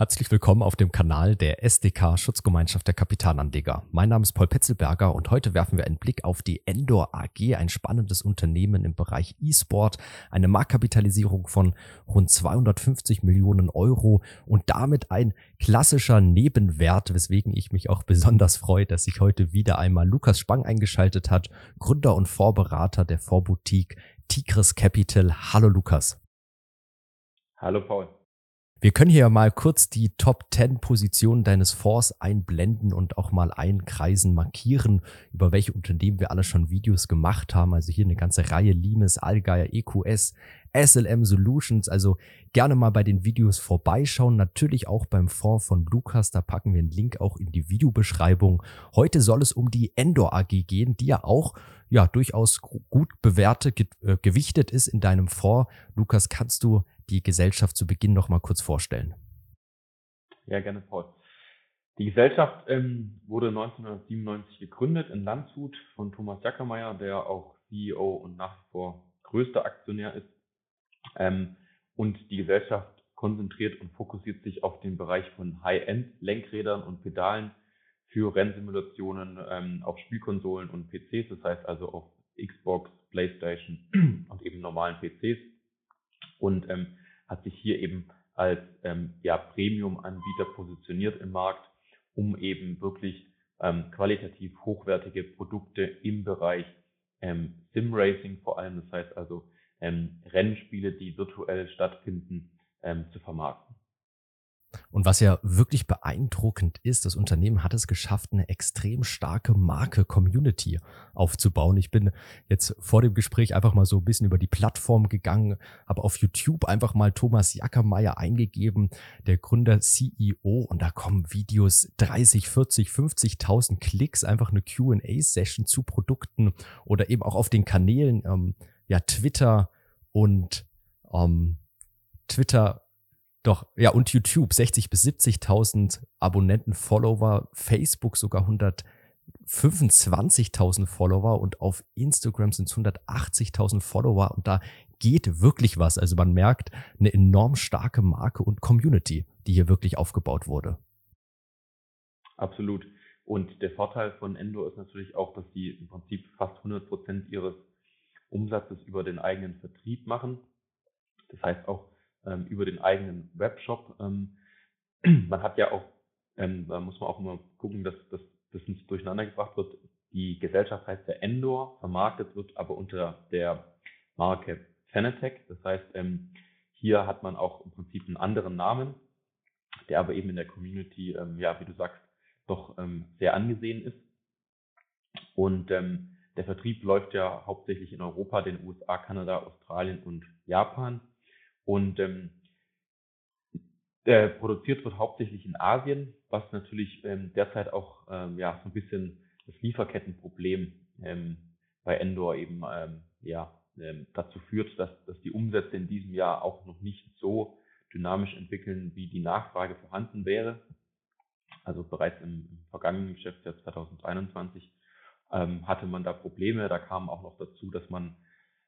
Herzlich willkommen auf dem Kanal der SDK Schutzgemeinschaft der Kapitalanleger. Mein Name ist Paul Petzelberger und heute werfen wir einen Blick auf die Endor AG, ein spannendes Unternehmen im Bereich E-Sport, eine Marktkapitalisierung von rund 250 Millionen Euro und damit ein klassischer Nebenwert, weswegen ich mich auch besonders freue, dass sich heute wieder einmal Lukas Spang eingeschaltet hat, Gründer und Vorberater der Vorboutique Tigris Capital. Hallo Lukas. Hallo Paul. Wir können hier mal kurz die Top 10 Positionen deines Fonds einblenden und auch mal einkreisen, markieren, über welche Unternehmen wir alle schon Videos gemacht haben. Also hier eine ganze Reihe Limes, Allgeier, EQS, SLM Solutions. Also gerne mal bei den Videos vorbeischauen. Natürlich auch beim Fonds von Lukas. Da packen wir einen Link auch in die Videobeschreibung. Heute soll es um die Endor AG gehen, die ja auch ja durchaus gut bewertet, äh, gewichtet ist in deinem Fonds. Lukas, kannst du die Gesellschaft zu Beginn noch mal kurz vorstellen? Ja, gerne, Paul. Die Gesellschaft ähm, wurde 1997 gegründet in Landshut von Thomas Jackermeier, der auch CEO und nach wie vor größter Aktionär ist. Ähm, und die Gesellschaft konzentriert und fokussiert sich auf den Bereich von High-End-Lenkrädern und Pedalen für Rennsimulationen ähm, auf Spielkonsolen und PCs, das heißt also auf Xbox, PlayStation und eben normalen PCs. Und ähm, hat sich hier eben als ähm, ja, Premium-Anbieter positioniert im Markt, um eben wirklich ähm, qualitativ hochwertige Produkte im Bereich ähm, Sim-Racing vor allem, das heißt also ähm, Rennspiele, die virtuell stattfinden, ähm, zu vermarkten. Und was ja wirklich beeindruckend ist, das Unternehmen hat es geschafft, eine extrem starke Marke Community aufzubauen. Ich bin jetzt vor dem Gespräch einfach mal so ein bisschen über die Plattform gegangen, habe auf YouTube einfach mal Thomas Jackermeier eingegeben, der Gründer CEO, und da kommen Videos 30, 40, 50.000 Klicks, einfach eine Q&A-Session zu Produkten oder eben auch auf den Kanälen, ähm, ja, Twitter und ähm, Twitter doch, ja, und YouTube 60 bis 70.000 Abonnenten, Follower, Facebook sogar 125.000 Follower und auf Instagram sind es 180.000 Follower und da geht wirklich was. Also man merkt eine enorm starke Marke und Community, die hier wirklich aufgebaut wurde. Absolut. Und der Vorteil von Endo ist natürlich auch, dass sie im Prinzip fast 100 Prozent ihres Umsatzes über den eigenen Vertrieb machen. Das heißt auch, ähm, über den eigenen Webshop. Ähm, man hat ja auch, ähm, da muss man auch immer gucken, dass, dass das nicht durcheinander gebracht wird. Die Gesellschaft heißt ja Endor, vermarktet wird aber unter der Marke Fanatec. Das heißt, ähm, hier hat man auch im Prinzip einen anderen Namen, der aber eben in der Community, ähm, ja, wie du sagst, doch ähm, sehr angesehen ist. Und der Vertrieb läuft ja hauptsächlich in Europa, den USA, Kanada, Australien und Japan. Und ähm, äh, produziert wird hauptsächlich in Asien, was natürlich ähm, derzeit auch ähm, ja, so ein bisschen das Lieferkettenproblem ähm, bei Endor eben ähm, ja, ähm, dazu führt, dass, dass die Umsätze in diesem Jahr auch noch nicht so dynamisch entwickeln, wie die Nachfrage vorhanden wäre. Also bereits im, im vergangenen Geschäftsjahr 2021 ähm, hatte man da Probleme. Da kam auch noch dazu, dass man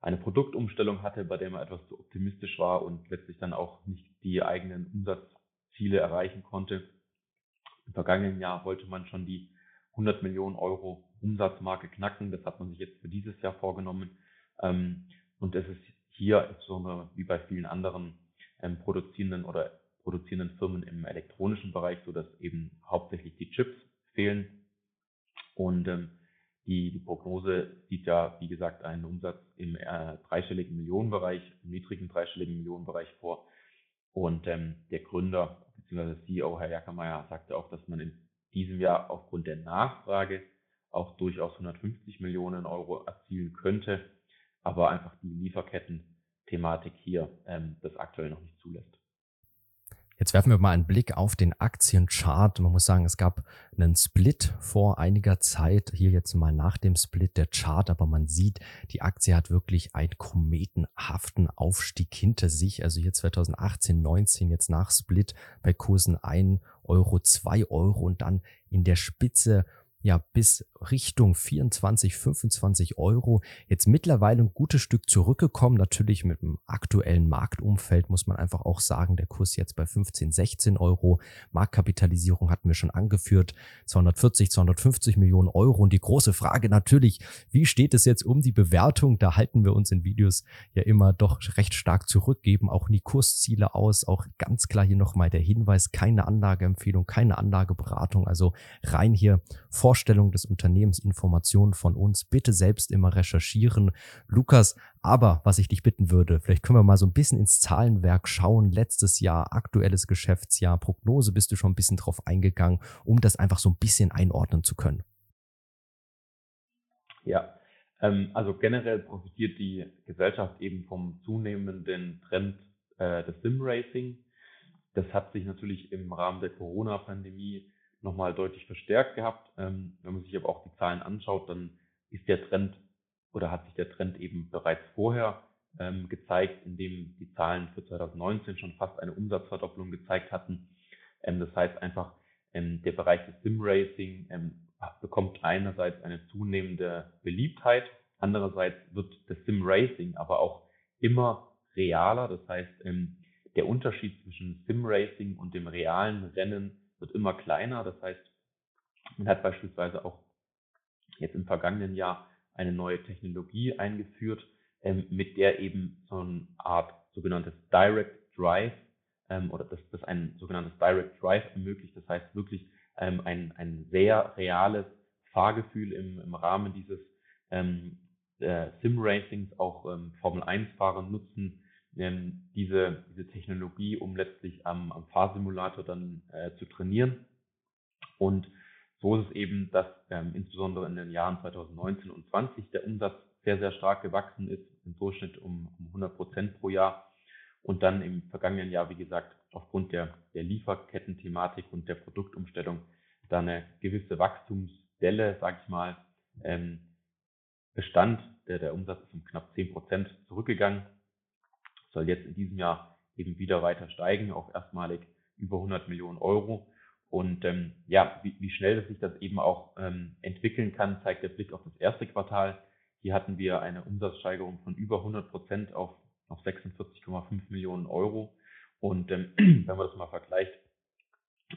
eine Produktumstellung hatte, bei der man etwas zu optimistisch war und letztlich dann auch nicht die eigenen Umsatzziele erreichen konnte. Im vergangenen Jahr wollte man schon die 100 Millionen Euro Umsatzmarke knacken. Das hat man sich jetzt für dieses Jahr vorgenommen. Ähm, und es ist hier insbesondere wie bei vielen anderen ähm, produzierenden oder produzierenden Firmen im elektronischen Bereich so, dass eben hauptsächlich die Chips fehlen. Und ähm, die, die Prognose sieht ja, wie gesagt, einen Umsatz im äh, dreistelligen Millionenbereich, im niedrigen dreistelligen Millionenbereich vor. Und ähm, der Gründer bzw. CEO, Herr Jackermeier, sagte auch, dass man in diesem Jahr aufgrund der Nachfrage auch durchaus 150 Millionen Euro erzielen könnte, aber einfach die Lieferketten-Thematik hier ähm, das aktuell noch nicht zulässt. Jetzt werfen wir mal einen Blick auf den Aktienchart. Man muss sagen, es gab einen Split vor einiger Zeit. Hier jetzt mal nach dem Split der Chart, aber man sieht, die Aktie hat wirklich einen kometenhaften Aufstieg hinter sich. Also hier 2018, 19, jetzt nach Split bei Kursen 1 Euro, 2 Euro und dann in der Spitze ja bis Richtung 24, 25 Euro. Jetzt mittlerweile ein gutes Stück zurückgekommen. Natürlich mit dem aktuellen Marktumfeld muss man einfach auch sagen, der Kurs jetzt bei 15, 16 Euro. Marktkapitalisierung hatten wir schon angeführt. 240, 250 Millionen Euro. Und die große Frage natürlich, wie steht es jetzt um die Bewertung? Da halten wir uns in Videos ja immer doch recht stark zurückgeben, auch nie Kursziele aus. Auch ganz klar hier nochmal der Hinweis, keine Anlageempfehlung, keine Anlageberatung. Also rein hier Vorstellung des Unternehmens, Informationen von uns. Bitte selbst immer recherchieren. Lukas, aber was ich dich bitten würde, vielleicht können wir mal so ein bisschen ins Zahlenwerk schauen. Letztes Jahr, aktuelles Geschäftsjahr, Prognose bist du schon ein bisschen drauf eingegangen, um das einfach so ein bisschen einordnen zu können. Ja, ähm, also generell profitiert die Gesellschaft eben vom zunehmenden Trend äh, des Sim-Racing. Das hat sich natürlich im Rahmen der Corona-Pandemie nochmal deutlich verstärkt gehabt. Ähm, wenn man sich aber auch die Zahlen anschaut, dann ist der Trend oder hat sich der Trend eben bereits vorher ähm, gezeigt, indem die Zahlen für 2019 schon fast eine Umsatzverdopplung gezeigt hatten. Ähm, das heißt einfach, der Bereich des Sim-Racing bekommt einerseits eine zunehmende Beliebtheit, andererseits wird das Sim-Racing aber auch immer realer. Das heißt, der Unterschied zwischen Sim-Racing und dem realen Rennen wird immer kleiner. Das heißt, man hat beispielsweise auch jetzt im vergangenen Jahr eine neue Technologie eingeführt, ähm, mit der eben so eine Art sogenanntes Direct Drive ähm, oder das, das ein sogenanntes Direct Drive ermöglicht. Das heißt wirklich ähm, ein, ein sehr reales Fahrgefühl im, im Rahmen dieses ähm, äh, Sim-Racings. Auch ähm, Formel-1-Fahrer nutzen ähm, diese, diese Technologie, um letztlich am, am Fahrsimulator dann äh, zu trainieren. Und so ist es eben, dass ähm, insbesondere in den Jahren 2019 und 20 der Umsatz sehr, sehr stark gewachsen ist, im Durchschnitt um, um 100 Prozent pro Jahr. Und dann im vergangenen Jahr, wie gesagt, aufgrund der, der Lieferketten-Thematik und der Produktumstellung da eine gewisse Wachstumsdelle, sag ich mal, ähm, bestand. Der, der Umsatz ist um knapp 10 Prozent zurückgegangen soll jetzt in diesem Jahr eben wieder weiter steigen auf erstmalig über 100 Millionen Euro. Und ähm, ja, wie, wie schnell sich das eben auch ähm, entwickeln kann, zeigt der Blick auf das erste Quartal. Hier hatten wir eine Umsatzsteigerung von über 100 Prozent auf, auf 46,5 Millionen Euro. Und ähm, wenn man das mal vergleicht,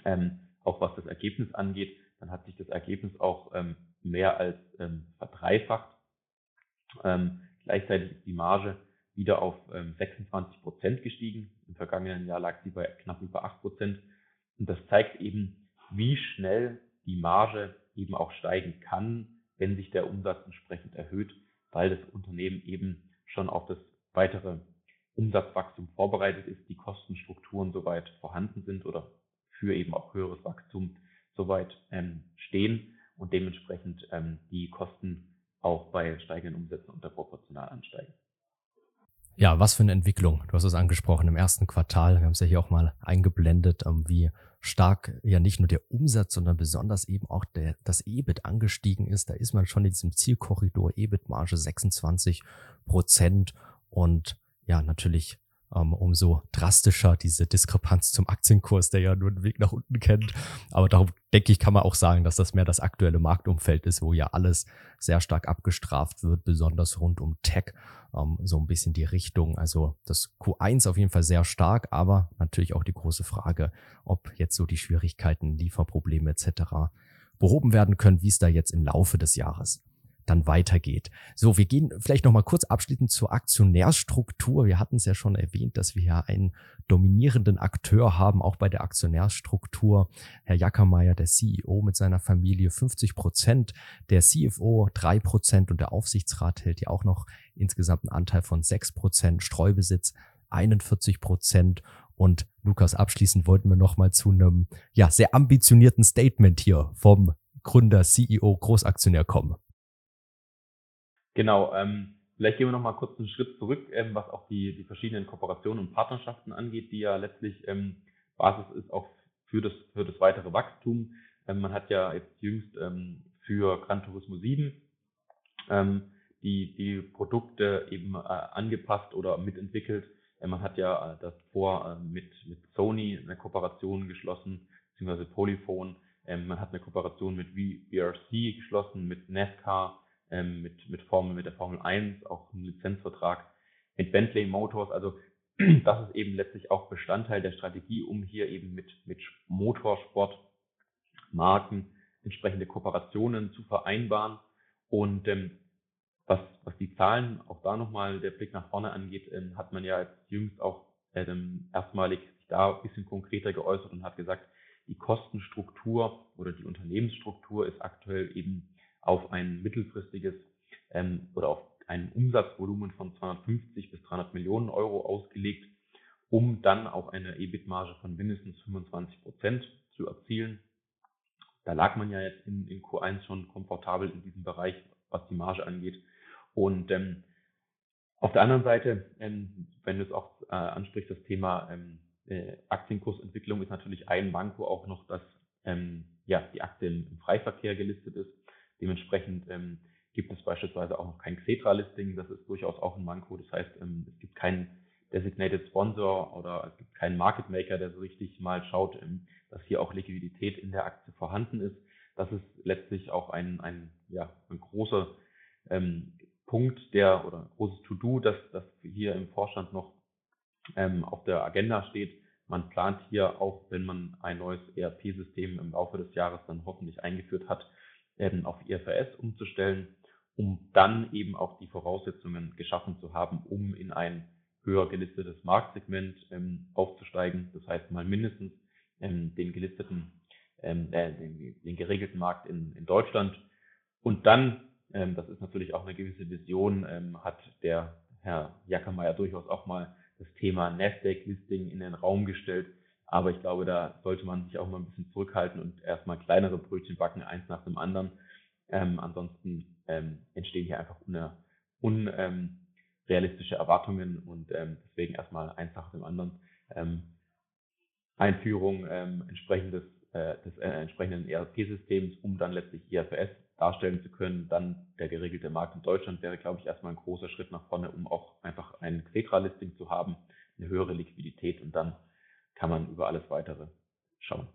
ähm, auch was das Ergebnis angeht, dann hat sich das Ergebnis auch ähm, mehr als ähm, verdreifacht. Ähm, gleichzeitig ist die Marge wieder auf 26 ähm, Prozent gestiegen. Im vergangenen Jahr lag sie bei knapp über 8 Prozent. Und das zeigt eben, wie schnell die Marge eben auch steigen kann, wenn sich der Umsatz entsprechend erhöht, weil das Unternehmen eben schon auf das weitere Umsatzwachstum vorbereitet ist, die Kostenstrukturen soweit vorhanden sind oder für eben auch höheres Wachstum soweit ähm, stehen und dementsprechend ähm, die Kosten auch bei steigenden Umsätzen unterproportional ansteigen. Ja, was für eine Entwicklung. Du hast es angesprochen im ersten Quartal. Wir haben es ja hier auch mal eingeblendet, ähm, wie stark ja nicht nur der Umsatz, sondern besonders eben auch der, das EBIT angestiegen ist. Da ist man schon in diesem Zielkorridor EBIT-Marge 26 Prozent und ja, natürlich umso drastischer diese Diskrepanz zum Aktienkurs, der ja nur den Weg nach unten kennt. Aber darum denke ich, kann man auch sagen, dass das mehr das aktuelle Marktumfeld ist, wo ja alles sehr stark abgestraft wird, besonders rund um Tech, ähm, so ein bisschen die Richtung. Also das Q1 auf jeden Fall sehr stark, aber natürlich auch die große Frage, ob jetzt so die Schwierigkeiten, Lieferprobleme etc. behoben werden können, wie es da jetzt im Laufe des Jahres dann weitergeht. So, wir gehen vielleicht noch mal kurz abschließend zur Aktionärsstruktur. Wir hatten es ja schon erwähnt, dass wir ja einen dominierenden Akteur haben, auch bei der Aktionärsstruktur. Herr Jackermeier, der CEO mit seiner Familie 50 Prozent, der CFO drei Prozent und der Aufsichtsrat hält ja auch noch insgesamt einen Anteil von sechs Prozent, Streubesitz 41 Prozent und Lukas, abschließend wollten wir noch mal zu einem ja sehr ambitionierten Statement hier vom Gründer, CEO, Großaktionär kommen. Genau, ähm, vielleicht gehen wir noch mal kurz einen Schritt zurück, ähm, was auch die, die verschiedenen Kooperationen und Partnerschaften angeht, die ja letztlich ähm, Basis ist auch für das, für das weitere Wachstum. Ähm, man hat ja jetzt jüngst ähm, für Gran Turismo 7 ähm, die, die Produkte eben äh, angepasst oder mitentwickelt. Äh, man hat ja äh, das vor mit, mit Sony eine Kooperation geschlossen, beziehungsweise Polyphone, man hat eine Kooperation mit VRC geschlossen, mit NASCAR, ähm, mit, mit Formel, mit der Formel 1, auch einen Lizenzvertrag mit Bentley Motors. Also das ist eben letztlich auch Bestandteil der Strategie, um hier eben mit, mit Motorsportmarken entsprechende Kooperationen zu vereinbaren. Und ähm, was, was die Zahlen, auch da nochmal der Blick nach vorne angeht, ähm, hat man ja jetzt jüngst auch ähm, erstmalig sich da ein bisschen konkreter geäußert und hat gesagt, die Kostenstruktur oder die Unternehmensstruktur ist aktuell eben auf ein mittelfristiges ähm, oder auf ein Umsatzvolumen von 250 bis 300 Millionen Euro ausgelegt, um dann auch eine EBIT-Marge von mindestens 25 Prozent zu erzielen. Da lag man ja jetzt in, in Q1 schon komfortabel in diesem Bereich, was die Marge angeht. Und ähm, auf der anderen Seite, ähm, wenn du es auch äh, ansprichst, das Thema ähm, äh, Aktienkursentwicklung ist natürlich ein Manko auch noch, dass ähm, ja, die Aktie im, im Freiverkehr gelistet ist. Dementsprechend ähm, gibt es beispielsweise auch noch kein Xetra-Listing. Das ist durchaus auch ein Manko. Das heißt, ähm, es gibt keinen Designated Sponsor oder es gibt keinen Market Maker, der so richtig mal schaut, ähm, dass hier auch Liquidität in der Aktie vorhanden ist. Das ist letztlich auch ein, ein, ja, ein großer ähm, Punkt, der oder ein großes To-Do, das, das hier im Vorstand noch ähm, auf der Agenda steht. Man plant hier auch, wenn man ein neues ERP-System im Laufe des Jahres dann hoffentlich eingeführt hat, ähm, auf IFRS umzustellen, um dann eben auch die Voraussetzungen geschaffen zu haben, um in ein höher gelistetes Marktsegment ähm, aufzusteigen. Das heißt mal mindestens ähm, den gelisteten, ähm, äh, den, den, geregelten Markt in, in Deutschland. Und dann, ähm, das ist natürlich auch eine gewisse Vision, ähm, hat der Herr Jackermeier durchaus auch mal das Thema Nasdaq-Listing in den Raum gestellt. Aber ich glaube, da sollte man sich auch mal ein bisschen zurückhalten und erstmal kleinere Brötchen backen, eins nach dem anderen. Ähm, ansonsten ähm, entstehen hier einfach unrealistische un, ähm, Erwartungen und ähm, deswegen erstmal eins nach dem anderen. Ähm, Einführung entsprechendes, äh, des äh, entsprechenden ERP-Systems, um dann letztlich IFRS darstellen zu können. Dann der geregelte Markt in Deutschland wäre, glaube ich, erstmal ein großer Schritt nach vorne, um auch einfach ein Xetra-Listing zu haben, eine höhere Liquidität und dann kann man über alles weitere schauen.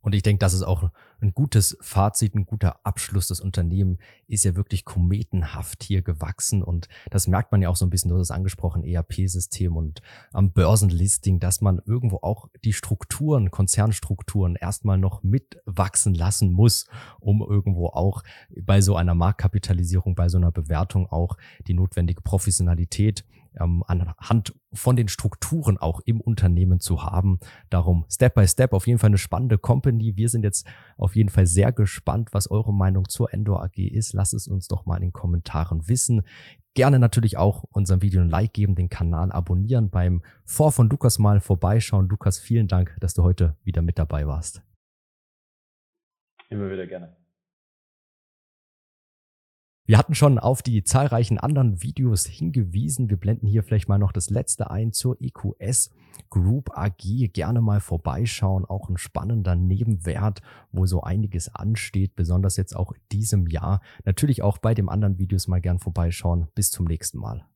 Und ich denke, das ist auch ein gutes Fazit, ein guter Abschluss. Das Unternehmen ist ja wirklich kometenhaft hier gewachsen und das merkt man ja auch so ein bisschen, du hast es angesprochen, ERP-System und am Börsenlisting, dass man irgendwo auch die Strukturen, Konzernstrukturen erstmal noch mitwachsen lassen muss, um irgendwo auch bei so einer Marktkapitalisierung, bei so einer Bewertung auch die notwendige Professionalität ähm, anhand von den Strukturen auch im Unternehmen zu haben. Darum Step by Step auf jeden Fall eine spannende Company. Wir sind jetzt auf jeden Fall sehr gespannt, was eure Meinung zur Endor AG ist. Lasst es uns doch mal in den Kommentaren wissen. Gerne natürlich auch unserem Video ein Like geben, den Kanal abonnieren, beim Vor von Lukas mal vorbeischauen. Lukas, vielen Dank, dass du heute wieder mit dabei warst. Immer wieder gerne. Wir hatten schon auf die zahlreichen anderen Videos hingewiesen. Wir blenden hier vielleicht mal noch das letzte ein zur EQS Group AG. Gerne mal vorbeischauen. Auch ein spannender Nebenwert, wo so einiges ansteht, besonders jetzt auch diesem Jahr. Natürlich auch bei den anderen Videos mal gern vorbeischauen. Bis zum nächsten Mal.